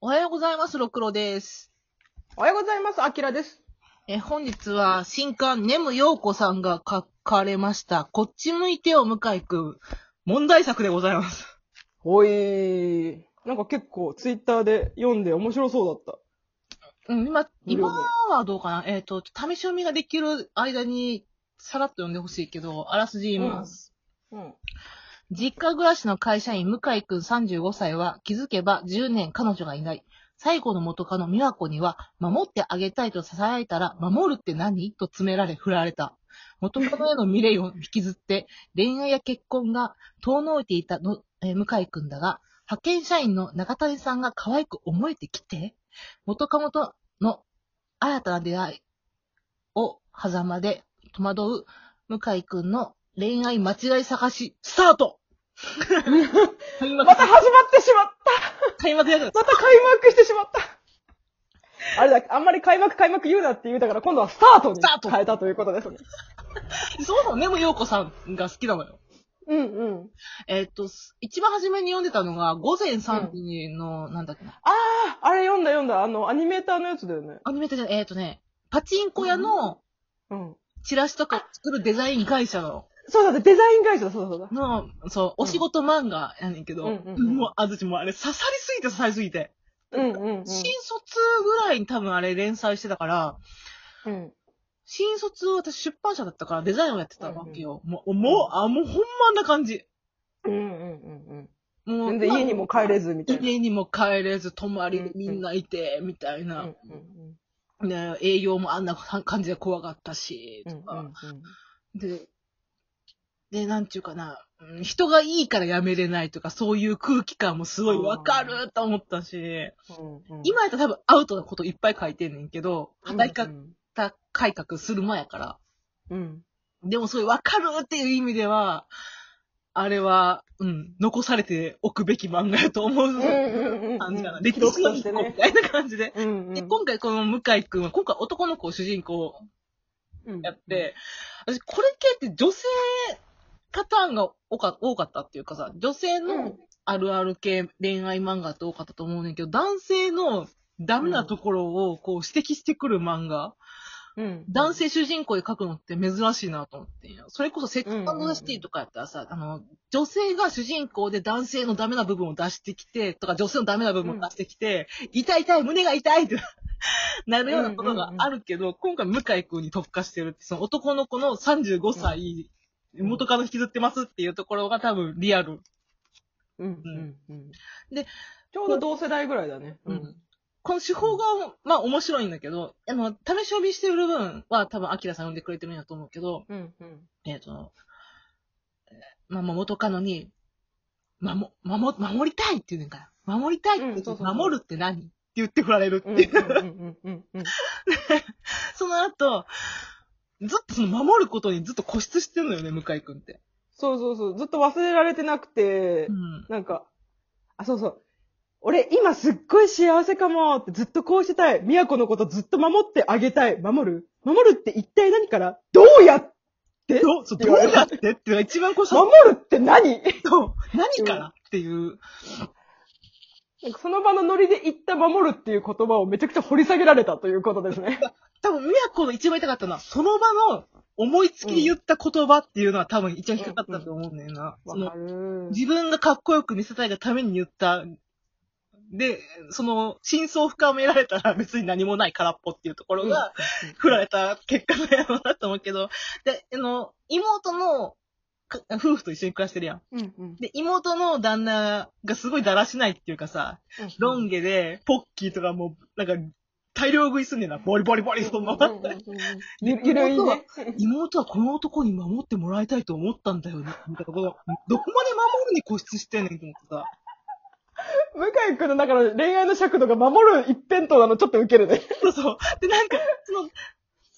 おはようございます、ろくろです。おはようございます。あきらです。え、本日は新刊、ネムヨーコさんが書かれました、こっち向いてよ、向井くん。問題作でございます。ほいー。なんか結構ツイッターで読んで面白そうだっうん、今、今無料ではどうかな？えっ、と、試し読みができる間に、さらっと読んでほしいけど、あらすじ言います。た。うん。実家暮らしの会社員向井くん35歳は気づけば10年彼女がいない。最後の元カノ美和子には守ってあげたいと囁いたら守るって何？と詰められ振られた。元カノへの未練を引きずって恋愛や結婚が遠のいていたの、え向井くんだが派遣社員の中谷さんが可愛く思えてきて元カノとの新たな出会いを狭間で戸惑う向井くんの恋愛間違い探し、スタート また始まってしまった開幕やるまた開幕してしまったあれだ、あんまり開幕開幕言うなって言うたから今度はスタートにスタート変えたということですね。そもそもネムヨーコさんが好きなのよ。うんうん。えっ、と、一番初めに読んでたのが、午前3時の、なんだっけな、ああ、あれ読んだ読んだ。あの、アニメーターのやつだよね。アニメーターじゃない、えっ、とね、パチンコ屋のうん。チラシとか作るデザイン会社の、そうだね、デザイン会社だ、そうだそうだ。の、そう、お仕事漫画やねんけど、うんうんうんもう、あずちもうあれ刺さりすぎて刺さりすぎて、うんうんうん。新卒ぐらいに多分あれ連載してたから、うん。新卒私出版社だったからデザインをやってたわけよ。もう、もう、あ、もうほんまあんな感じ。うんうんうんうん。もう、全然家にも帰れずみたいな。家にも帰れず、泊まりでみんないて、みたいな。うんうんね、営業もあんな感じで怖かったし、うん。とか。で、で、なんちゅうかな、うん人がいいから辞めれないとか、そういう空気感もすごいわかると思ったし、うんうん。今やったら多分アウトなこといっぱい書いてんねんけど、働きうん方改革する前やから。うん。でもそういうわかるっていう意味では、あれは、うん、残されておくべき漫画やと思う。感じかな。歴歴史の一。個みたいな感じで。うんで、今回この向井くんは、今回男の子を主人公うんやって、私これ系って女性パターンが多かったっていうかさ、女性うのん。あるある系恋愛漫画って多かったと思うねんけど、男性のダメなところをこう指摘してくる漫画、うん。男性主人公で書くのって珍しいなと思ってんや。それこそセックスザシティとかやったらさ、あの、女性が主人公で男性のダメな部分を出してきて、とか女性のダメな部分を出してきて、痛い痛い、胸が痛いって なるようなことがあるけど、今回向井くんに特化してるって、その男の子の35歳、元カノ引きずってますっていうところが多分リアル。うんうんうん。で、ちょうど同世代ぐらいだね。うん。この手法が、まあ面白いんだけど、あの、試し読みしてる部分は多分、アキラさん呼んでくれてるんやと思うけど、うんうん。えっ、と、えーまあ、まあ元カノに、まも、守、守りたいって言うねんから。守りたいって言うんそうそうそう守るって何？って言って振られるってうんいう。うんうんうんうん。その後、ずっとその守ることにずっと固執してるのよね、向井くんって。そうそうそう。ずっと忘れられてなくてう、ん。なんか、あ、そうそう。俺、今すっごい幸せかもってずっとこうしてたい。宮子のことずっと守ってあげたい。守る？守るって一体何から？どうやって？どう、どうやって？っていうのが一番こうさ、守るって何？そう何からっていう。なんかその場のノリで言った守るっていう言葉をめちゃくちゃ掘り下げられたということですね。多分、宮子の一番痛かったのは、その場の思いつきで言った言葉っていうのは多分一番引っかかったと思うんだよな。自分がかっこよく見せたいがために言った。で、その、真相深められたら別に何もない空っぽっていうところが、振られた結果なんやろうなと思うけど、で、あの、妹の、か夫婦と一緒に暮らしてるやん。うんうんで、妹の旦那がすごいだらしないっていうかさ、ロン毛で、ポッキーとかもう、なんか、大量食いすんねんな。ボリボリボリそのまま。ゆゆるいね。妹はこの男に守ってもらいたいと思ったんだよね。みたいなこと、どこまで守るに固執してんねんと思ってさ。向井くんの中の恋愛の尺度が守る一辺倒なのちょっとウケるね。そうそう。で、なんか、その、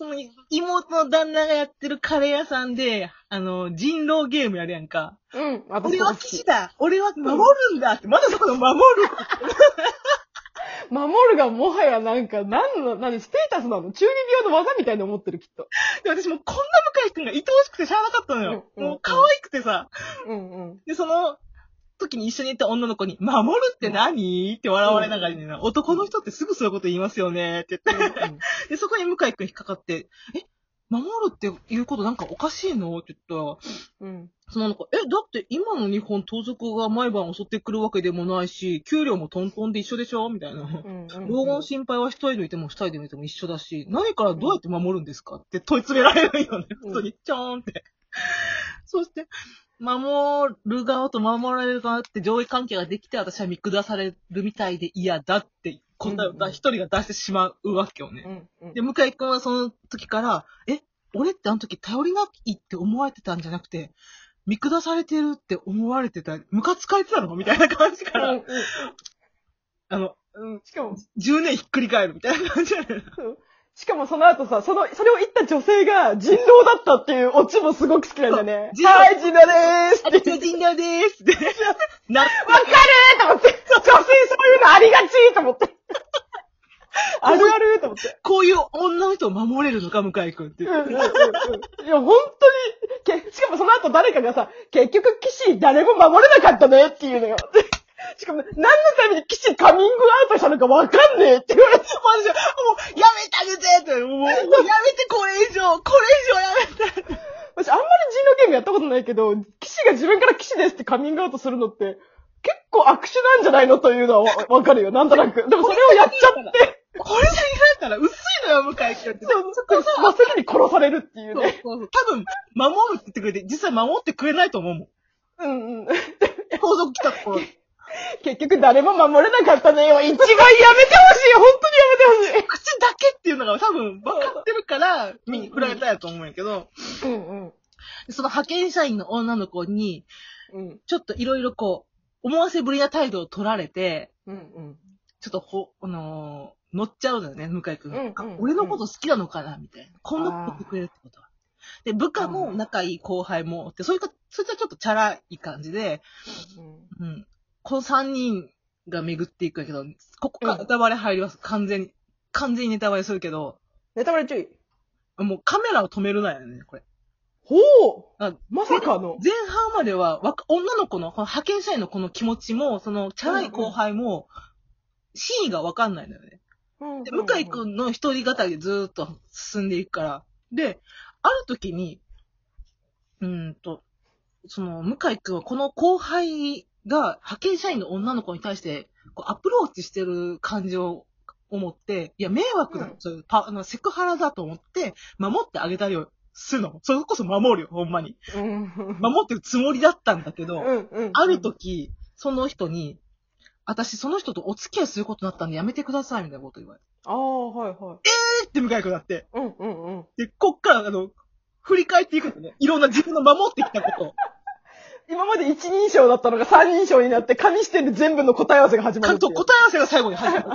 その、妹の旦那がやってるカレー屋さんで、あの、人狼ゲームやるやんか。うん。私俺は。騎士だ俺は守るんだって、まだその守る 守るがもはやなんか、何の、何、ステータスなの？中二病の技みたいに思ってる、きっと。で、私もうこんな向井くんが愛おしくてしゃあなかったのよ。うんうんもう可愛くてさ。うんうん。で、その、時に一緒にいた女の子に、守るって何？って笑われながらに、男の人ってすぐそういうこと言いますよね。って言って。で、そこに向井くん引っかかって、え、守るって言うことなんかおかしいの？って言ったら、うん。そのなんか、え、だって今の日本盗賊が毎晩襲ってくるわけでもないし、給料もトントンで一緒でしょ？みたいな。うん。老後の心配は一人でいても二人でいても一緒だし、何からどうやって守るんですか？って問い詰められるよね。うん。本当に、ちょーんって。そして、守る側と守られる側って上位関係ができて、私は見下されるみたいで嫌だって答えを一人が出してしまうわけよね。うん。うんで、向井くんはその時から、え、俺ってあの時頼りないって思われてたんじゃなくて、見下されてるって思われてた、ムカつかれてたのみたいな感じから、うんうんあの、うん、しかも、10年ひっくり返るみたいな感じだよね。しかもその後さ、その、それを言った女性が人狼だったっていうオチもすごく好きなんだよね。はい、人狼でーすあ、って。超人狼でーすって。な、わかるーと思って。女性そういうのありがちと思って。あるあると思って。こういう女の人を守れるのか、向井くんって。うんうんうんうん。いや、本当に、け、しかもその後誰かがさ、結局騎士誰も守れなかったねっていうのよ。しかも、何のために騎士カミングアウトしたのかわかんねえって言われて。マジで、もう、やめてあげてって、もう、もうやめて、これ以上、これ以上やめて。私あんまり人狼ゲームやったことないけど、騎士が自分から騎士ですってカミングアウトするのって、結構悪手なんじゃないのというのはわわかるよ、なんとなく。でもそれをやっちゃって、これだけだったら薄いのよ、向井くんって。そう、そこ真っ先に殺されるっていうね。そうそう。多分、守るって言ってくれて、実際守ってくれないと思うもん。うんうん。盗賊来たところ。結局誰も守れなかったねよ。一番やめてほしい本当にやめてほしい 口だけっていうのが多分分かってるから、見に振られたやと思うんやけど、うんうん。その派遣社員の女の子に、うん。ちょっといろいろこう、思わせぶりな態度を取られて、うんうん。ちょっとほ、あのー乗っちゃうのよね、向井くんが。うんうんあ俺のこと好きなのかな？みたいな。こんなこと言ってくれるってことは。で、部下も仲いい後輩もおって、そういうか、そいつはちょっとチャラい感じで、うん。この三人が巡っていくけど、ここからネタバレ入ります。完全に。完全にネタバレするけど、ネタバレ注意。もうカメラを止めるなよね、これ。ほうあまさかの。前半までは、女の子の、この派遣社員の子の気持ちも、その、チャラい後輩も、真意がわかんないのよね。で、向井くん。んの一人語りでずーっと進んでいくから。で、ある時に、うーんと、その、向井くんはこの後輩が派遣社員の女の子に対して、こうアプローチしてる感じを思って、いや、迷惑だ、うんそういうパあのセクハラだと思って、守ってあげたりをするの。それこそ守るよ、ほんまに。うん。守ってるつもりだったんだけど、うんうん。ある時、その人に、私その人とお付き合いすることになったんでやめてください、みたいなこと言われて。ああ、はいはい。えーって向井くんなって。うんうんうん。で、こっから、あの、振り返っていくのね。いろんな自分の守ってきたことを。今まで一人称だったのが三人称になって、紙視点で全部の答え合わせが始まるっていう。ちゃんと答え合わせが最後に入ってる。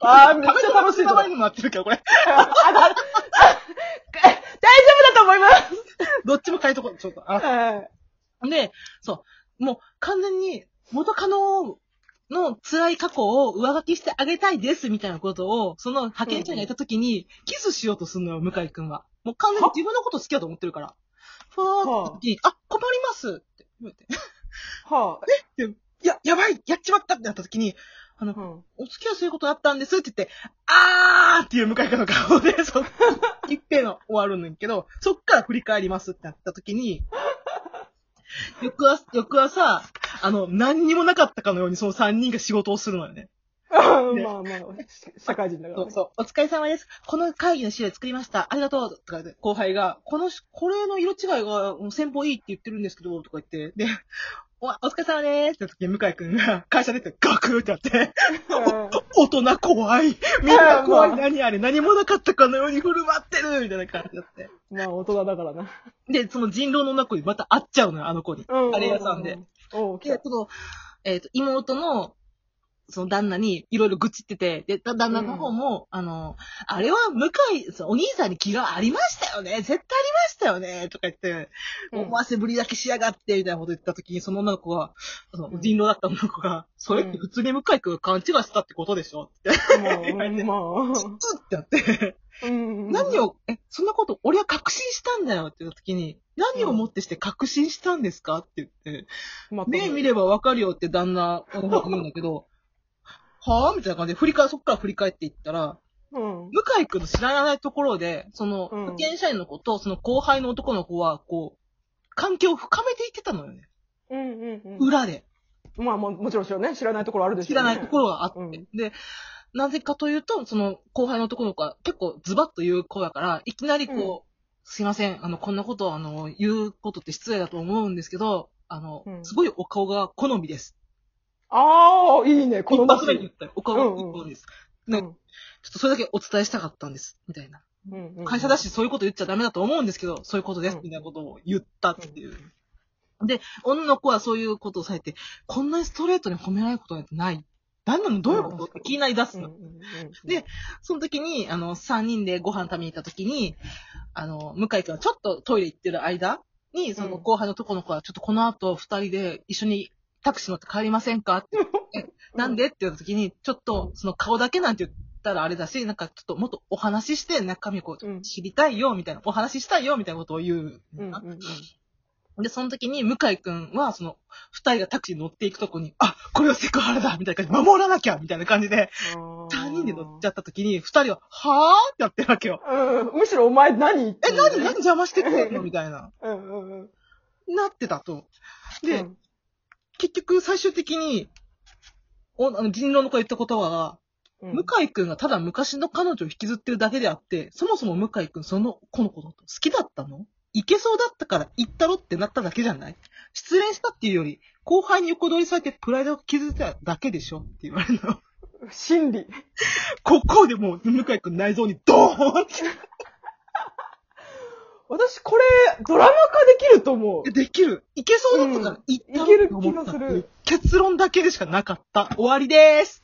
あーめっちゃ楽しい名前にもなってるけど、これ。あだあ大丈夫だと思いますどっちも変えとこう、ちょっと。あはい。で、そう。もう完全に元カノの辛い過去を上書きしてあげたいですみたいなことを、その派遣者がいた時にキスしようとするのよ、向井くんは。もう完全に自分のこと好きだと思ってるから。ふわーって時に、あ、困ります言て。はあ。いや、やばいやっちまったってなった時に、あの、うん。お付き合いすることあったんですって言って、あーっていう向井くんの顔で、そ、一平の終わるんだけど、そっから振り返りますってなった時に、翌朝、翌朝、あの、何にもなかったかのようにその三人が仕事をするのよね。まあまあ、社会人だからね。そうそう。お疲れ様です。この会議の資料作りました。ありがとう。とか後輩が、このし、これの色違いが先方いいって言ってるんですけど、とか言って、で、お、お疲れ様ですって時に向井くんが会社出てガクってやって、大人怖い。みんな怖い。まあ何あれ？何もなかったかのように振る舞ってるみたいな感じだって。まあ、大人だからな。で、その人狼の中にまた会っちゃうのよ、あの子に。カレー屋さんで。。おう、来で、た。その、えっ、と、妹の、その旦那にいろいろ愚痴ってて、で、だ旦那の方も、あの、あれは向井、そのお兄さんに気がありましたよね。絶対ありましたよね。とか言って、うん。思わせぶりだけしやがって、みたいなこと言った時に、その女の子が、そのうん。人狼だった女の子が、それって普通に向井くんが勘違いしたってことでしょ？って、もう、まう。ってやって、あ。うん。何を、え、そんなこと、俺は確信したんだよって言った時に、何をもってして確信したんですか？って言って、ま目見ればわかるよって旦那が言うんだけど、はぁ？みたいな感じで、振り返、そっから振り返っていったら、うん。向井くんの知らないところで、その、うん派遣社員の子と、その後輩の男の子は、こう、関係を深めていってたのよね。うんうんうん。裏で。まあももちろん知らね、知らないところあるでしょうね。知らないところがあって。うんで、なぜかというと、その後輩の男の子は結構ズバッと言う子やから、いきなりこう、すいません、あの、こんなことをあの、言うことって失礼だと思うんですけど、あの、うんすごいお顔が好みです。ああ、いいね、こ一の発目に言ったよ。お顔が好みです。んちょっとそれだけお伝えしたかったんです。みたいな。うんうん会社だしそういうこと言っちゃダメだと思うんですけど、そういうことです。うんみたいなことを言ったっていう。で、女の子はそういうことをされて、こんなにストレートに褒められることなんてない。何なの？どういうこと？って気になり出すの。うんうんうんでその時に、あの、三人でご飯食べに行った時に、あの、向井くんはちょっとトイレ行ってる間に、その後輩のとこの子は、ちょっとこの後二人で一緒にタクシー乗って帰りませんか？って言って、なんで？って言った時に、ちょっと、その顔だけなんて言ったらあれだし、なんかちょっともっとお話しして、中身をこう知りたいよ、みたいな、お話ししたいよ、みたいなことを言う。うんうんうんで、その時に、向井くんは、その、二人がタクシーに乗っていくとこに、あ、これはセクハラだみたいな感じで、守らなきゃみたいな感じで、三人で乗っちゃった時に、二人は、はぁってやってるわけよ。うん。むしろお前何言ってえ、何？何邪魔してくれんの？みたいな。うんうんうん。なってたと。で、うん結局最終的に、おあの人狼の子が言った言葉が、うん。向井くんがただ昔の彼女を引きずってるだけであって、そもそも向井くんその子のこと好きだったの？いけそうだったから行ったろってなっただけじゃない？失恋したっていうより、後輩に横取りされてプライドを傷つけただけでしょ？って言われるの。心理。ここでもう向井くん内臓にドーンって私これ、ドラマ化できると思う。できる。いけそうだったからいういける気がする結論だけでしかなかった。終わりでーす。